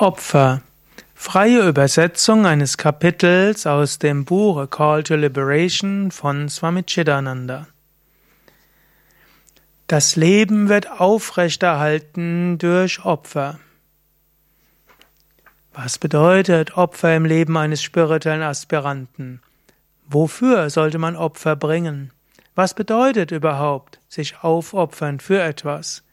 Opfer. Freie Übersetzung eines Kapitels aus dem Buch A Call to Liberation von Swami Chidananda. Das Leben wird aufrechterhalten durch Opfer. Was bedeutet Opfer im Leben eines spirituellen Aspiranten? Wofür sollte man Opfer bringen? Was bedeutet überhaupt sich aufopfern für etwas?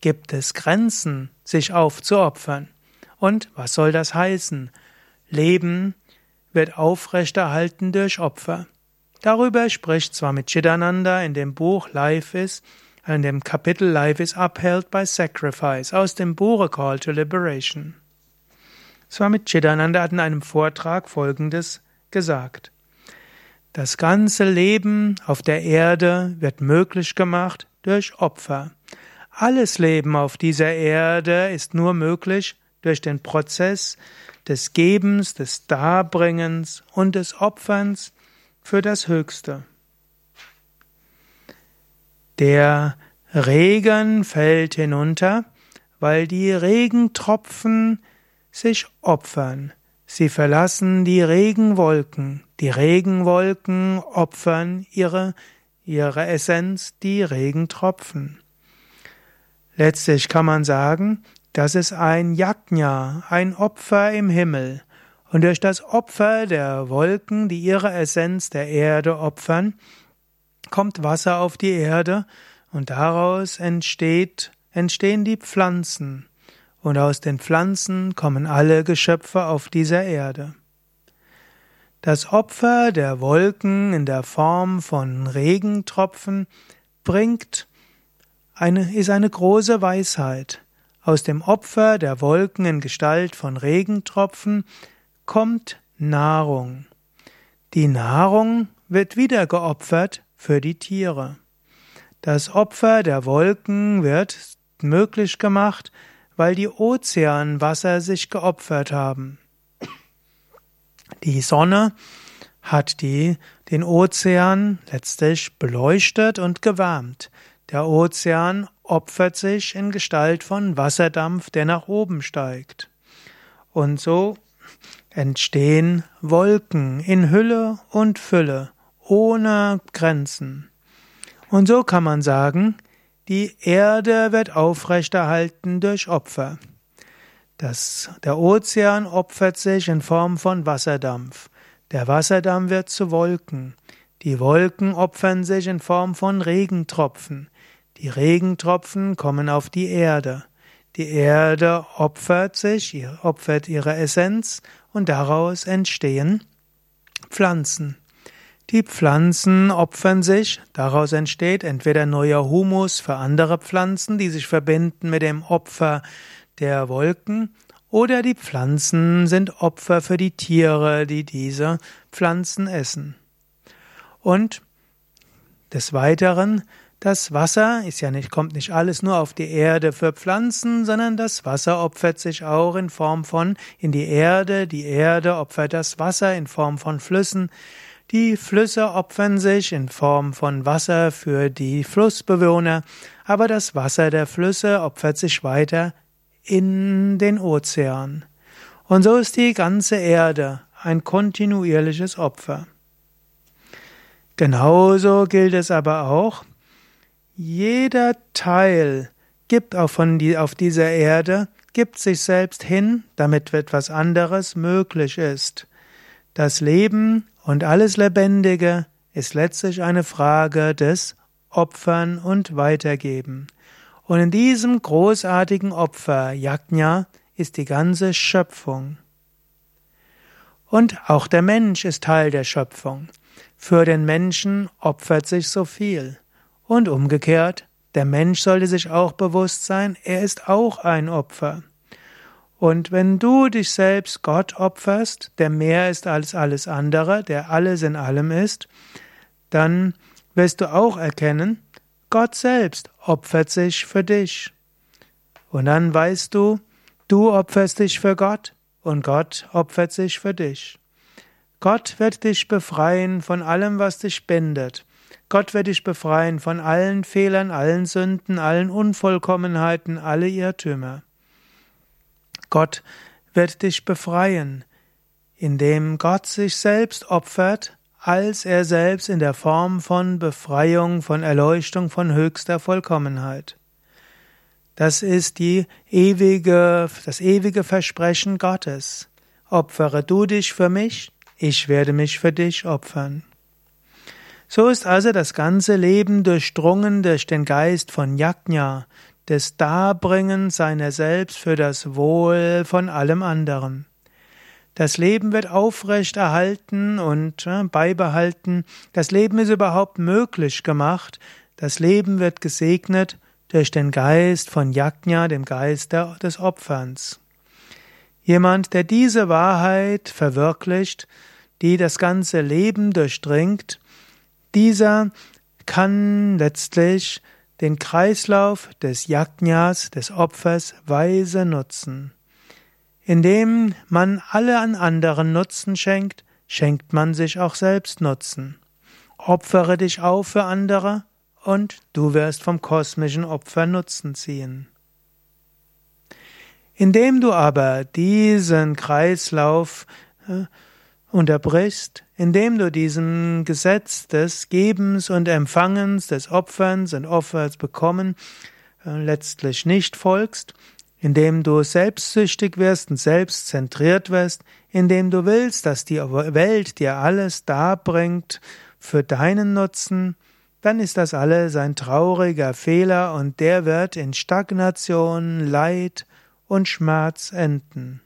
Gibt es Grenzen, sich aufzuopfern? Und was soll das heißen? Leben wird aufrechterhalten durch Opfer. Darüber spricht Swami Chidananda in dem Buch Life is, in dem Kapitel Life is upheld by sacrifice aus dem Buch Call to Liberation. Swami Chidananda hat in einem Vortrag Folgendes gesagt. Das ganze Leben auf der Erde wird möglich gemacht durch Opfer. Alles Leben auf dieser Erde ist nur möglich durch den Prozess des Gebens, des Darbringens und des Opferns für das Höchste. Der Regen fällt hinunter, weil die Regentropfen sich opfern. Sie verlassen die Regenwolken. Die Regenwolken opfern ihre, ihre Essenz, die Regentropfen. Letztlich kann man sagen, das ist ein Yajna, ein Opfer im Himmel. Und durch das Opfer der Wolken, die ihre Essenz der Erde opfern, kommt Wasser auf die Erde und daraus entsteht, entstehen die Pflanzen. Und aus den Pflanzen kommen alle Geschöpfe auf dieser Erde. Das Opfer der Wolken in der Form von Regentropfen bringt eine, ist eine große Weisheit. Aus dem Opfer der Wolken in Gestalt von Regentropfen kommt Nahrung. Die Nahrung wird wieder geopfert für die Tiere. Das Opfer der Wolken wird möglich gemacht, weil die Ozeanwasser sich geopfert haben. Die Sonne hat die, den Ozean letztlich beleuchtet und gewärmt. Der Ozean opfert sich in Gestalt von Wasserdampf, der nach oben steigt. Und so entstehen Wolken in Hülle und Fülle, ohne Grenzen. Und so kann man sagen, die Erde wird aufrechterhalten durch Opfer. Das, der Ozean opfert sich in Form von Wasserdampf. Der Wasserdampf wird zu Wolken. Die Wolken opfern sich in Form von Regentropfen. Die Regentropfen kommen auf die Erde. Die Erde opfert sich, opfert ihre Essenz und daraus entstehen Pflanzen. Die Pflanzen opfern sich, daraus entsteht entweder neuer Humus für andere Pflanzen, die sich verbinden mit dem Opfer der Wolken, oder die Pflanzen sind Opfer für die Tiere, die diese Pflanzen essen. Und des Weiteren das Wasser ist ja nicht, kommt nicht alles nur auf die Erde für Pflanzen, sondern das Wasser opfert sich auch in Form von in die Erde, die Erde opfert das Wasser in Form von Flüssen, die Flüsse opfern sich in Form von Wasser für die Flussbewohner, aber das Wasser der Flüsse opfert sich weiter in den Ozean. Und so ist die ganze Erde ein kontinuierliches Opfer. Genauso gilt es aber auch, jeder Teil gibt auch von die, auf dieser Erde, gibt sich selbst hin, damit etwas anderes möglich ist. Das Leben und alles Lebendige ist letztlich eine Frage des Opfern und Weitergeben. Und in diesem großartigen Opfer, Yajna, ist die ganze Schöpfung. Und auch der Mensch ist Teil der Schöpfung. Für den Menschen opfert sich so viel. Und umgekehrt, der Mensch sollte sich auch bewusst sein, er ist auch ein Opfer. Und wenn du dich selbst Gott opferst, der mehr ist als alles andere, der alles in allem ist, dann wirst du auch erkennen, Gott selbst opfert sich für dich. Und dann weißt du, du opferst dich für Gott und Gott opfert sich für dich. Gott wird dich befreien von allem, was dich bindet. Gott wird dich befreien von allen Fehlern, allen Sünden, allen Unvollkommenheiten, alle Irrtümer. Gott wird dich befreien, indem Gott sich selbst opfert, als er selbst in der Form von Befreiung, von Erleuchtung, von höchster Vollkommenheit. Das ist die ewige, das ewige Versprechen Gottes. Opfere du dich für mich, ich werde mich für dich opfern. So ist also das ganze Leben durchdrungen durch den Geist von Yajna, des Darbringens seiner selbst für das Wohl von allem anderen. Das Leben wird aufrecht erhalten und äh, beibehalten. Das Leben ist überhaupt möglich gemacht. Das Leben wird gesegnet durch den Geist von Yajna, dem Geist des Opferns. Jemand, der diese Wahrheit verwirklicht, die das ganze Leben durchdringt, dieser kann letztlich den Kreislauf des Yajnas, des Opfers, weise nutzen. Indem man alle an anderen Nutzen schenkt, schenkt man sich auch selbst Nutzen. Opfere dich auf für andere und du wirst vom kosmischen Opfer Nutzen ziehen. Indem du aber diesen Kreislauf äh, unterbrichst, indem du diesem Gesetz des Gebens und Empfangens, des Opferns und Offers bekommen, äh, letztlich nicht folgst, indem du selbstsüchtig wirst und selbstzentriert wirst, indem du willst, dass die Welt dir alles darbringt für deinen Nutzen, dann ist das alles ein trauriger Fehler und der wird in Stagnation, Leid und Schmerz enden.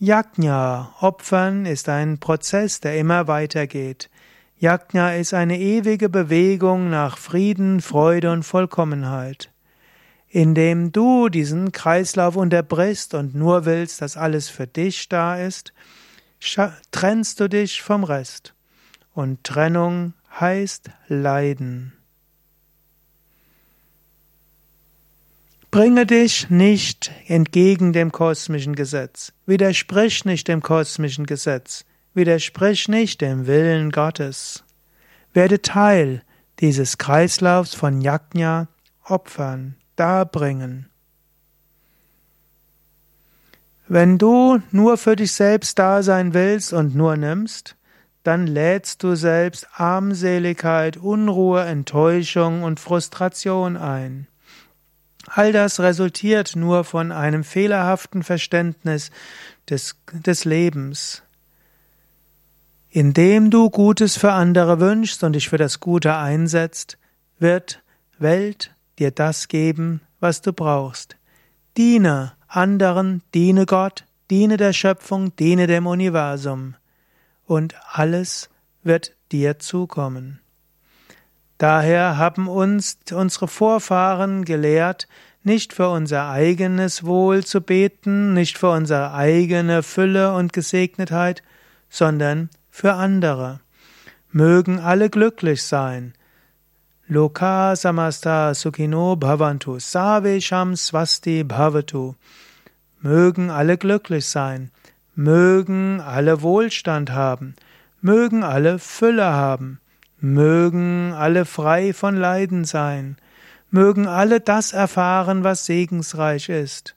Yajna, Opfern, ist ein Prozess, der immer weitergeht. Yajna ist eine ewige Bewegung nach Frieden, Freude und Vollkommenheit. Indem du diesen Kreislauf unterbrichst und nur willst, dass alles für dich da ist, trennst du dich vom Rest. Und Trennung heißt Leiden. Bringe dich nicht entgegen dem kosmischen Gesetz, widersprich nicht dem kosmischen Gesetz, widersprich nicht dem Willen Gottes. Werde Teil dieses Kreislaufs von Yajna, Opfern, Darbringen. Wenn du nur für dich selbst da sein willst und nur nimmst, dann lädst du selbst Armseligkeit, Unruhe, Enttäuschung und Frustration ein. All das resultiert nur von einem fehlerhaften Verständnis des, des Lebens. Indem du Gutes für andere wünschst und dich für das Gute einsetzt, wird Welt dir das geben, was du brauchst. Diene anderen, diene Gott, diene der Schöpfung, diene dem Universum. Und alles wird dir zukommen. Daher haben uns unsere Vorfahren gelehrt, nicht für unser eigenes Wohl zu beten, nicht für unsere eigene Fülle und Gesegnetheit, sondern für andere. Mögen alle glücklich sein. Loka samasta sukhino bhavantu, savesham swasti bhavatu. Mögen alle glücklich sein. Mögen alle Wohlstand haben. Mögen alle Fülle haben. Mögen alle frei von Leiden sein, mögen alle das erfahren, was segensreich ist,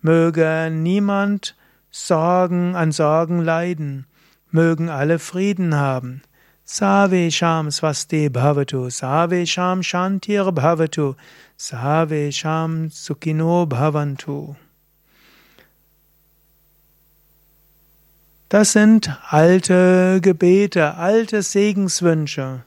möge niemand Sorgen an Sorgen leiden, mögen alle Frieden haben. Save Sham Swasti Bhavatu, Save Sham Shantir Bhavatu, Save Sham Sukhino Bhavantu. Das sind alte Gebete, alte Segenswünsche.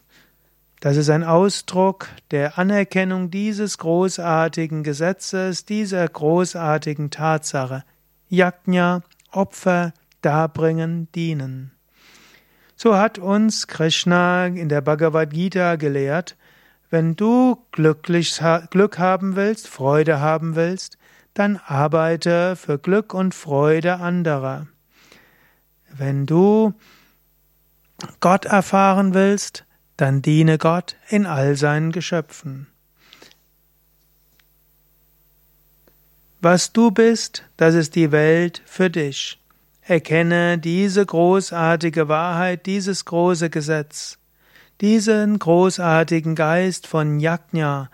Das ist ein Ausdruck der Anerkennung dieses großartigen Gesetzes, dieser großartigen Tatsache. Yajna, Opfer, darbringen, dienen. So hat uns Krishna in der Bhagavad Gita gelehrt, wenn du glücklich, Glück haben willst, Freude haben willst, dann arbeite für Glück und Freude anderer. Wenn du Gott erfahren willst, dann diene Gott in all seinen Geschöpfen. Was du bist, das ist die Welt für dich. Erkenne diese großartige Wahrheit, dieses große Gesetz, diesen großartigen Geist von Yajna,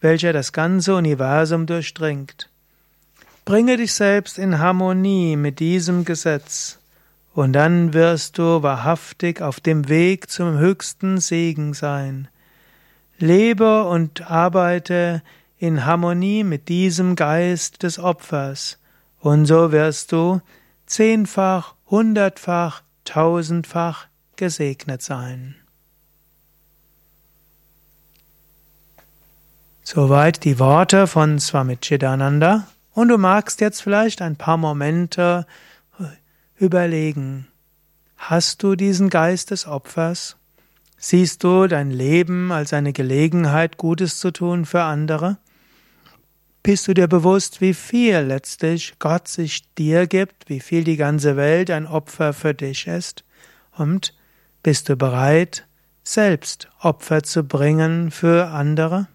welcher das ganze Universum durchdringt. Bringe dich selbst in Harmonie mit diesem Gesetz, und dann wirst du wahrhaftig auf dem Weg zum höchsten Segen sein. Lebe und arbeite in Harmonie mit diesem Geist des Opfers, und so wirst du zehnfach, hundertfach, tausendfach gesegnet sein. Soweit die Worte von Swami Chidananda. Und du magst jetzt vielleicht ein paar Momente überlegen. Hast du diesen Geist des Opfers? Siehst du dein Leben als eine Gelegenheit, Gutes zu tun für andere? Bist du dir bewusst, wie viel letztlich Gott sich dir gibt, wie viel die ganze Welt ein Opfer für dich ist? Und bist du bereit, selbst Opfer zu bringen für andere?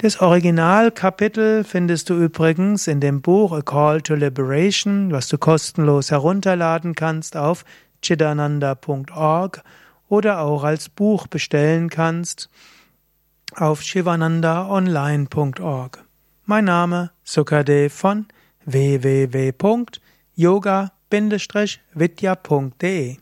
Das Originalkapitel findest du übrigens in dem Buch A Call to Liberation, was du kostenlos herunterladen kannst auf chidananda.org oder auch als Buch bestellen kannst auf shivanandaonline.org. Mein Name Sukadev von www.yoga-vidya.de